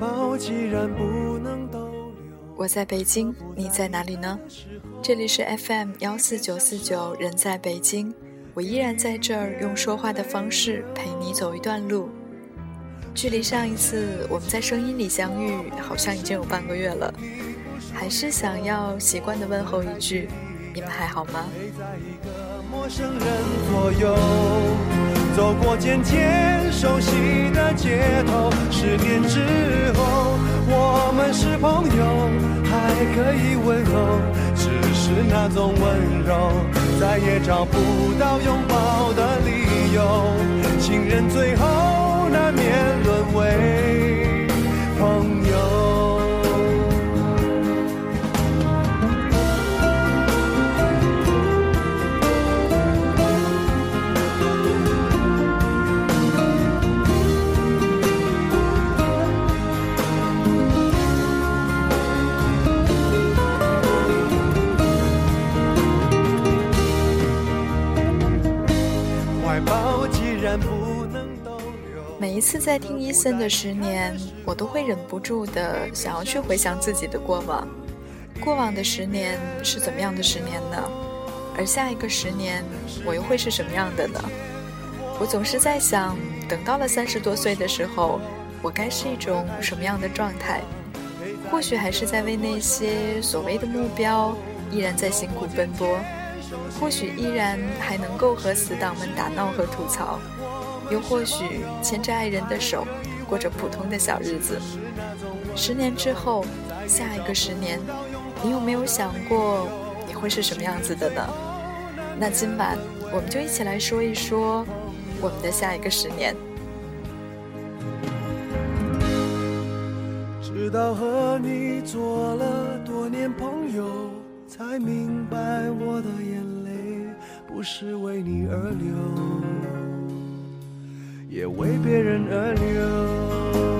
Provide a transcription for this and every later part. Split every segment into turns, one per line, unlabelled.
抱既然不能逗留，
我在北京，你在哪里呢？这里是 FM 幺四九四九，人在北京，我依然在这儿，用说话的方式陪你走一段路。距离上一次我们在声音里相遇，好像已经有半个月了，还是想要习惯的问候一句：你们还好吗？
走过渐渐熟悉的街头，十年之后，我们是朋友，还可以问候，只是那种温柔，再也找不到拥抱的理由，情人最后难免沦为
每次在听伊森的《十年》，我都会忍不住的想要去回想自己的过往。过往的十年是怎么样的十年呢？而下一个十年，我又会是什么样的呢？我总是在想，等到了三十多岁的时候，我该是一种什么样的状态？或许还是在为那些所谓的目标依然在辛苦奔波，或许依然还能够和死党们打闹和吐槽，又或许牵着爱人的手，过着普通的小日子。十年之后，下一个十年，你有没有想过你会是什么样子的呢？那今晚我们就一起来说一说我们的下一个十年。
直到和你做了多年朋友，才明白我的眼泪不是为你而流，也为别人而流。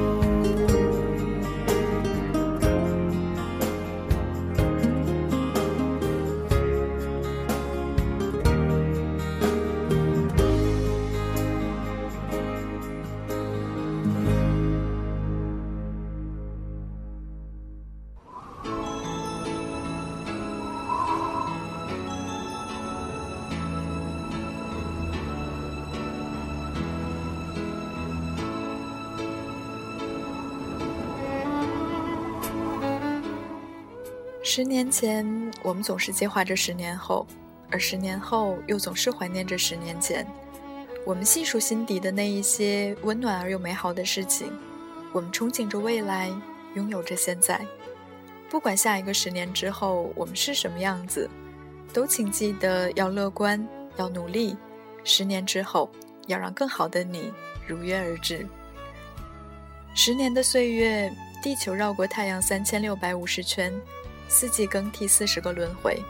十年前，我们总是计划着十年后，而十年后又总是怀念着十年前。我们细数心底的那一些温暖而又美好的事情，我们憧憬着未来，拥有着现在。不管下一个十年之后我们是什么样子，都请记得要乐观，要努力。十年之后，要让更好的你如约而至。十年的岁月，地球绕过太阳三千六百五十圈。四季更替四十个轮回，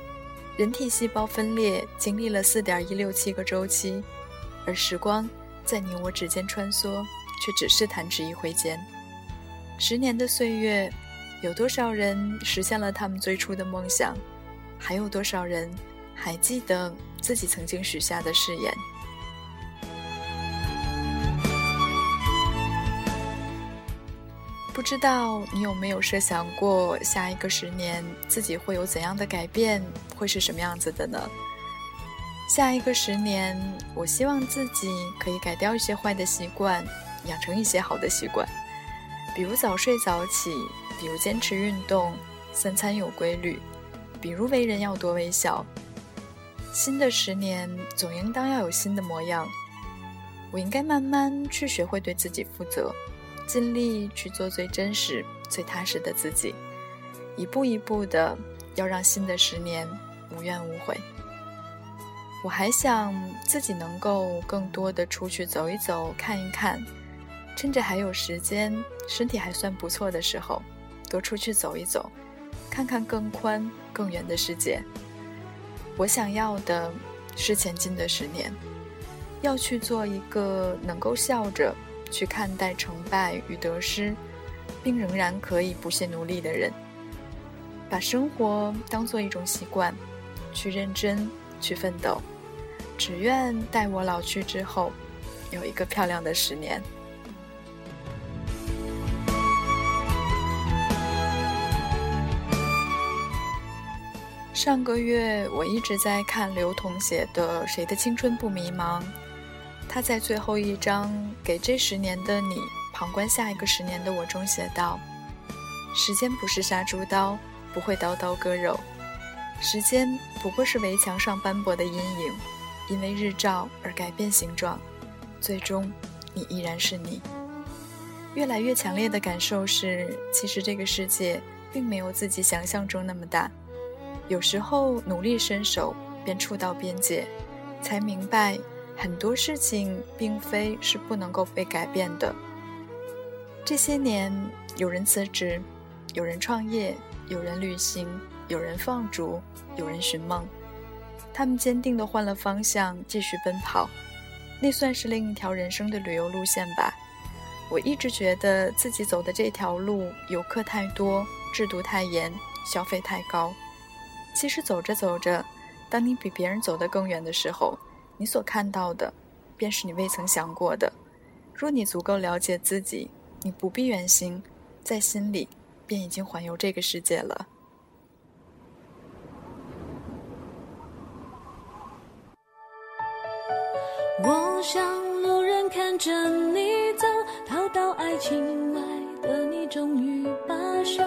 人体细胞分裂经历了四点一六七个周期，而时光在你我指间穿梭，却只是弹指一挥间。十年的岁月，有多少人实现了他们最初的梦想？还有多少人还记得自己曾经许下的誓言？不知道你有没有设想过，下一个十年自己会有怎样的改变，会是什么样子的呢？下一个十年，我希望自己可以改掉一些坏的习惯，养成一些好的习惯，比如早睡早起，比如坚持运动，三餐有规律，比如为人要多微笑。新的十年总应当要有新的模样，我应该慢慢去学会对自己负责。尽力去做最真实、最踏实的自己，一步一步的，要让新的十年无怨无悔。我还想自己能够更多的出去走一走、看一看，趁着还有时间、身体还算不错的时候，多出去走一走，看看更宽、更远的世界。我想要的是前进的十年，要去做一个能够笑着去看待成败与得失，并仍然可以不懈努力的人。把生活当做一种习惯，去认真，去奋斗。只愿待我老去之后，有一个漂亮的十年。上个月我一直在看刘同写的《谁的青春不迷茫》，他在最后一章给这十年的你旁观下一个十年的我中写道：“时间不是杀猪刀，不会刀刀割肉，时间不过是围墙上斑驳的阴影。”因为日照而改变形状，最终，你依然是你。越来越强烈的感受是，其实这个世界并没有自己想象中那么大。有时候努力伸手，便触到边界，才明白很多事情并非是不能够被改变的。这些年，有人辞职，有人创业，有人旅行，有人放逐，有人寻梦。他们坚定地换了方向，继续奔跑，那算是另一条人生的旅游路线吧。我一直觉得自己走的这条路，游客太多，制度太严，消费太高。其实走着走着，当你比别人走得更远的时候，你所看到的，便是你未曾想过的。若你足够了解自己，你不必远行，在心里便已经环游这个世界了。
我像路人看着你走，逃到爱情外的你终于罢休，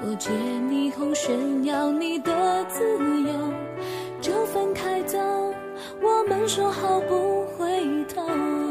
过街霓虹炫耀你的自由，就分开走，我们说好不回头。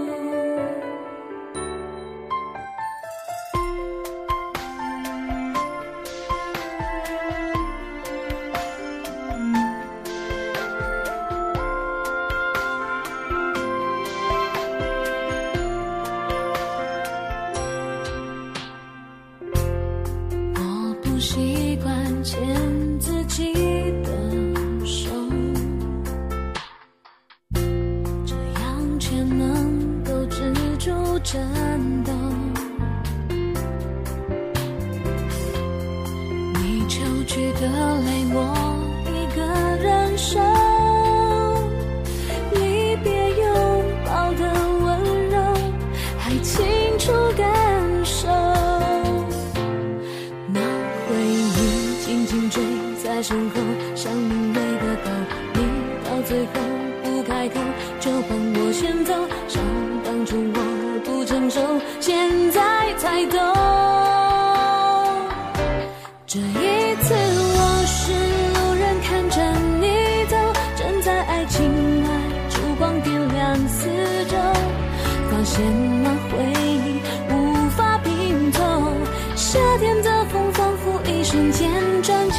转角。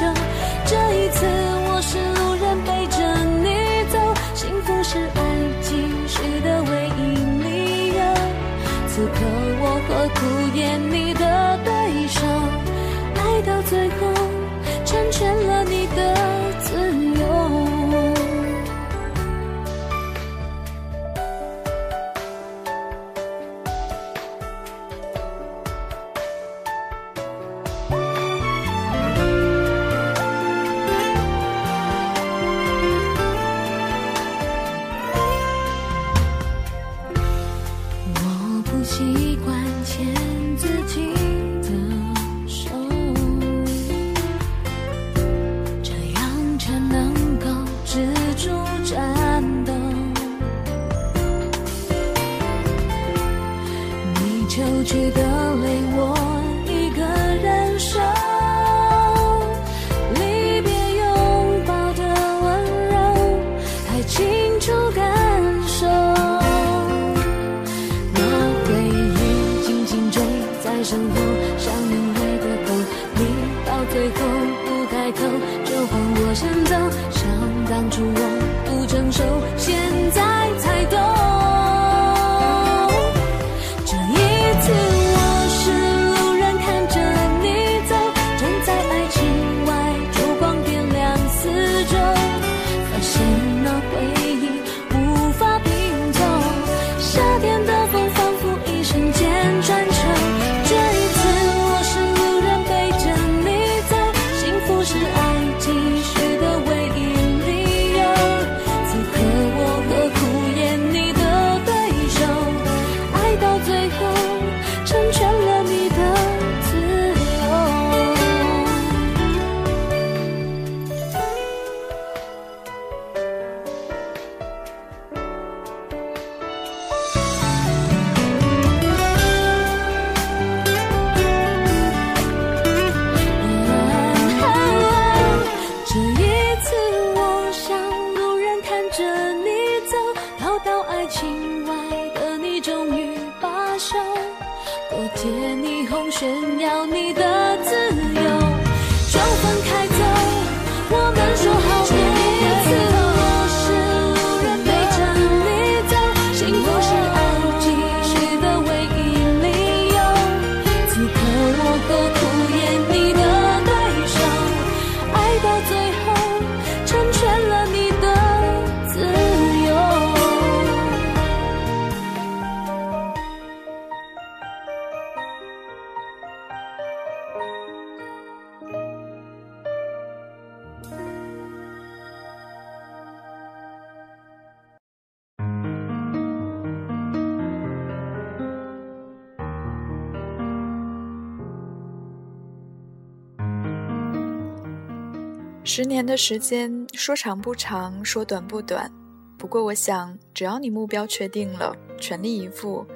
这一次我是路人，背着你走，幸福是爱情时的唯一理由。此刻我何苦演你的对手？爱到最后，成全了想永远的抱你，到最后不开口就放我先走。想当初我不成熟，现在才懂。要你的
十年的时间，说长不长，说短不短。不过，我想，只要你目标确定了，全力以赴，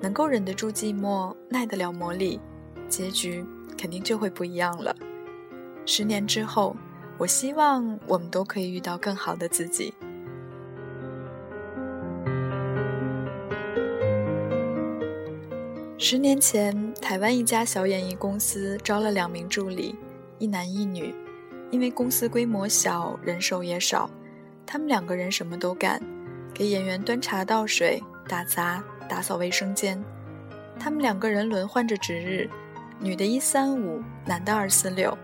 能够忍得住寂寞，耐得了磨砺，结局肯定就会不一样了。十年之后，我希望我们都可以遇到更好的自己。十年前，台湾一家小演艺公司招了两名助理，一男一女。因为公司规模小，人手也少，他们两个人什么都干，给演员端茶倒水、打杂、打扫卫生间。他们两个人轮换着值日，女的一三五，男的二四六。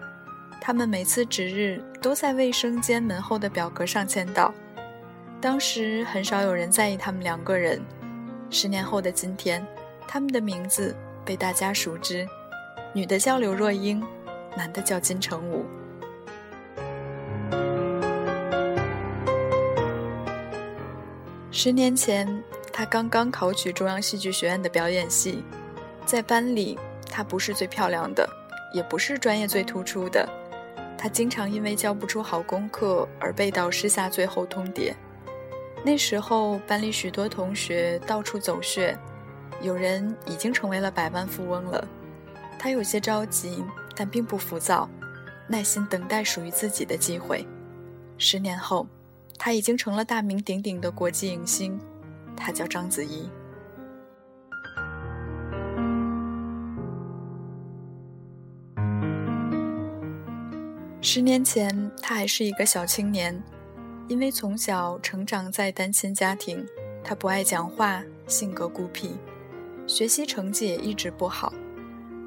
他们每次值日都在卫生间门后的表格上签到。当时很少有人在意他们两个人。十年后的今天，他们的名字被大家熟知，女的叫刘若英，男的叫金城武。十年前，他刚刚考取中央戏剧学院的表演系，在班里，他不是最漂亮的，也不是专业最突出的，他经常因为交不出好功课而被导师下最后通牒。那时候，班里许多同学到处走穴，有人已经成为了百万富翁了。他有些着急，但并不浮躁，耐心等待属于自己的机会。十年后。他已经成了大名鼎鼎的国际影星，他叫章子怡。十年前，他还是一个小青年，因为从小成长在单亲家庭，他不爱讲话，性格孤僻，学习成绩也一直不好。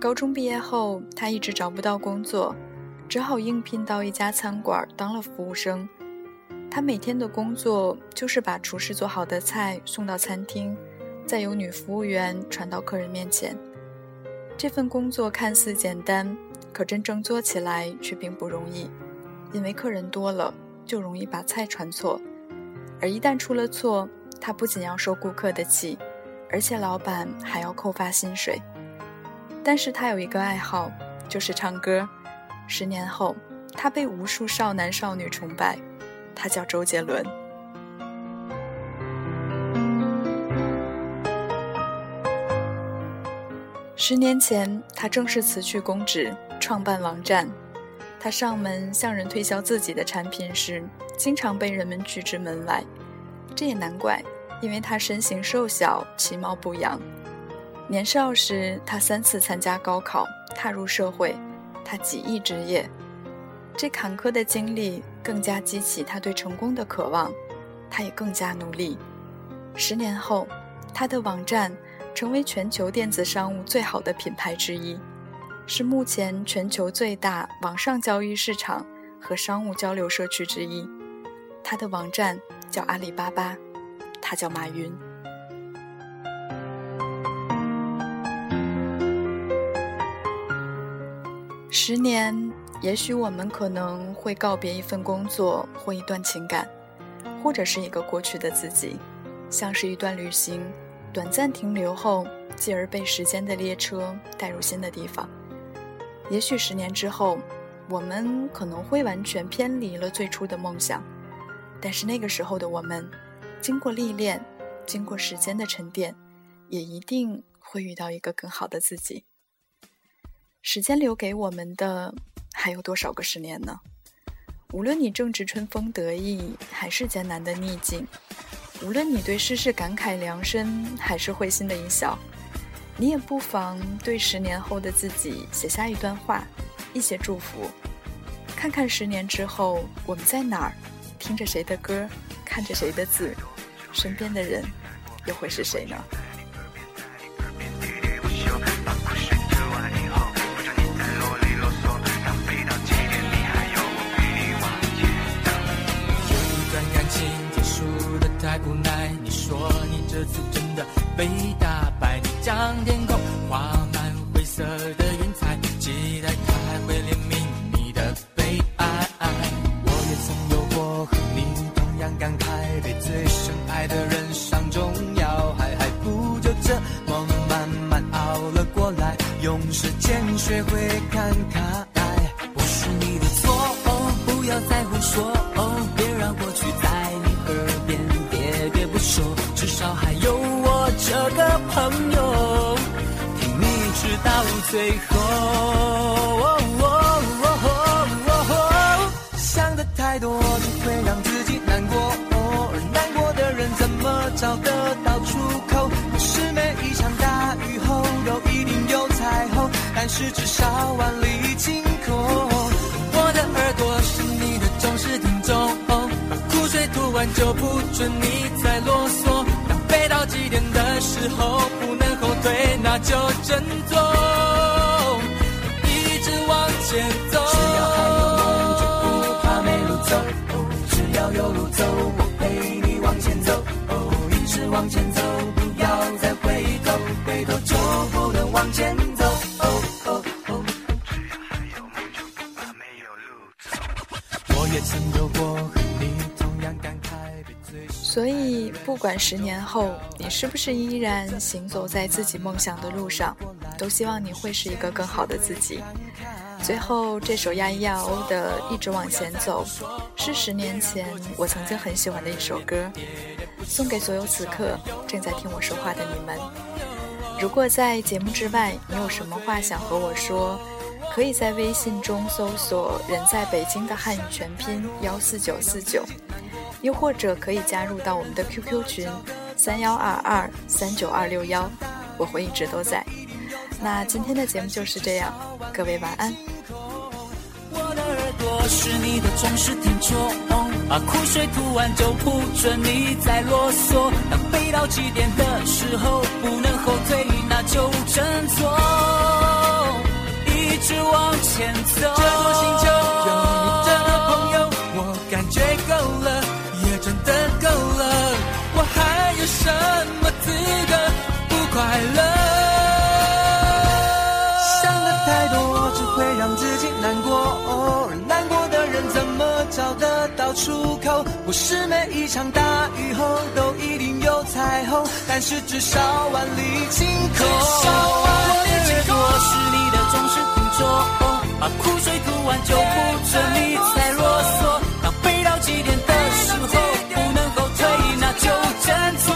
高中毕业后，他一直找不到工作，只好应聘到一家餐馆当了服务生。他每天的工作就是把厨师做好的菜送到餐厅，再由女服务员传到客人面前。这份工作看似简单，可真正做起来却并不容易，因为客人多了就容易把菜传错，而一旦出了错，他不仅要受顾客的气，而且老板还要扣发薪水。但是他有一个爱好，就是唱歌。十年后，他被无数少男少女崇拜。他叫周杰伦。十年前，他正式辞去公职，创办网站。他上门向人推销自己的产品时，经常被人们拒之门外。这也难怪，因为他身形瘦小，其貌不扬。年少时，他三次参加高考，踏入社会，他几易职业。这坎坷的经历。更加激起他对成功的渴望，他也更加努力。十年后，他的网站成为全球电子商务最好的品牌之一，是目前全球最大网上交易市场和商务交流社区之一。他的网站叫阿里巴巴，他叫马云。十年。也许我们可能会告别一份工作或一段情感，或者是一个过去的自己，像是一段旅行，短暂停留后，继而被时间的列车带入新的地方。也许十年之后，我们可能会完全偏离了最初的梦想，但是那个时候的我们，经过历练，经过时间的沉淀，也一定会遇到一个更好的自己。时间留给我们的。还有多少个十年呢？无论你正值春风得意，还是艰难的逆境；无论你对世事感慨良深，还是会心的一笑；你也不妨对十年后的自己写下一段话，一些祝福，看看十年之后我们在哪儿，听着谁的歌，看着谁的字，身边的人又会是谁呢？
这次真的被打败，你将天空画满灰色的云彩，期待他会怜悯你的悲哀。我也曾有过和你同样感慨，被最深爱的人伤重要，还还不就这么慢慢熬了过来，用时间学会看开。是至少万里晴空。我的耳朵是你的忠实听众。苦水吐完就不准你再啰嗦。当飞到极点的时候，不能后退，那就振作，一直往前走。不
管十年后你是不是依然行走在自己梦想的路上，都希望你会是一个更好的自己。最后，这首亚一亚欧的《一直往前走》是十年前我曾经很喜欢的一首歌，送给所有此刻正在听我说话的你们。如果在节目之外你有什么话想和我说，可以在微信中搜索“人在北京”的汉语全拼幺四九四九。又或者可以加入到我们的 QQ 群三幺二二三九二六幺，我会一直都在。那今天的节目就是这样，各位晚安。
我的耳朵是你的忠实听众，把苦水吐完就不准你再啰嗦。当背到极点的时候，不能后退，那就振作，一直往前走。这座星球有快乐？想的太多只会让自己难过，而难过的人怎么找得到出口？不是每一场大雨后都一定有彩虹，但是至少万里晴空。我的耳朵是你的忠实听众，把苦水吐完就不准你再啰嗦。当飞到极点的时候。不能后退，那就振作，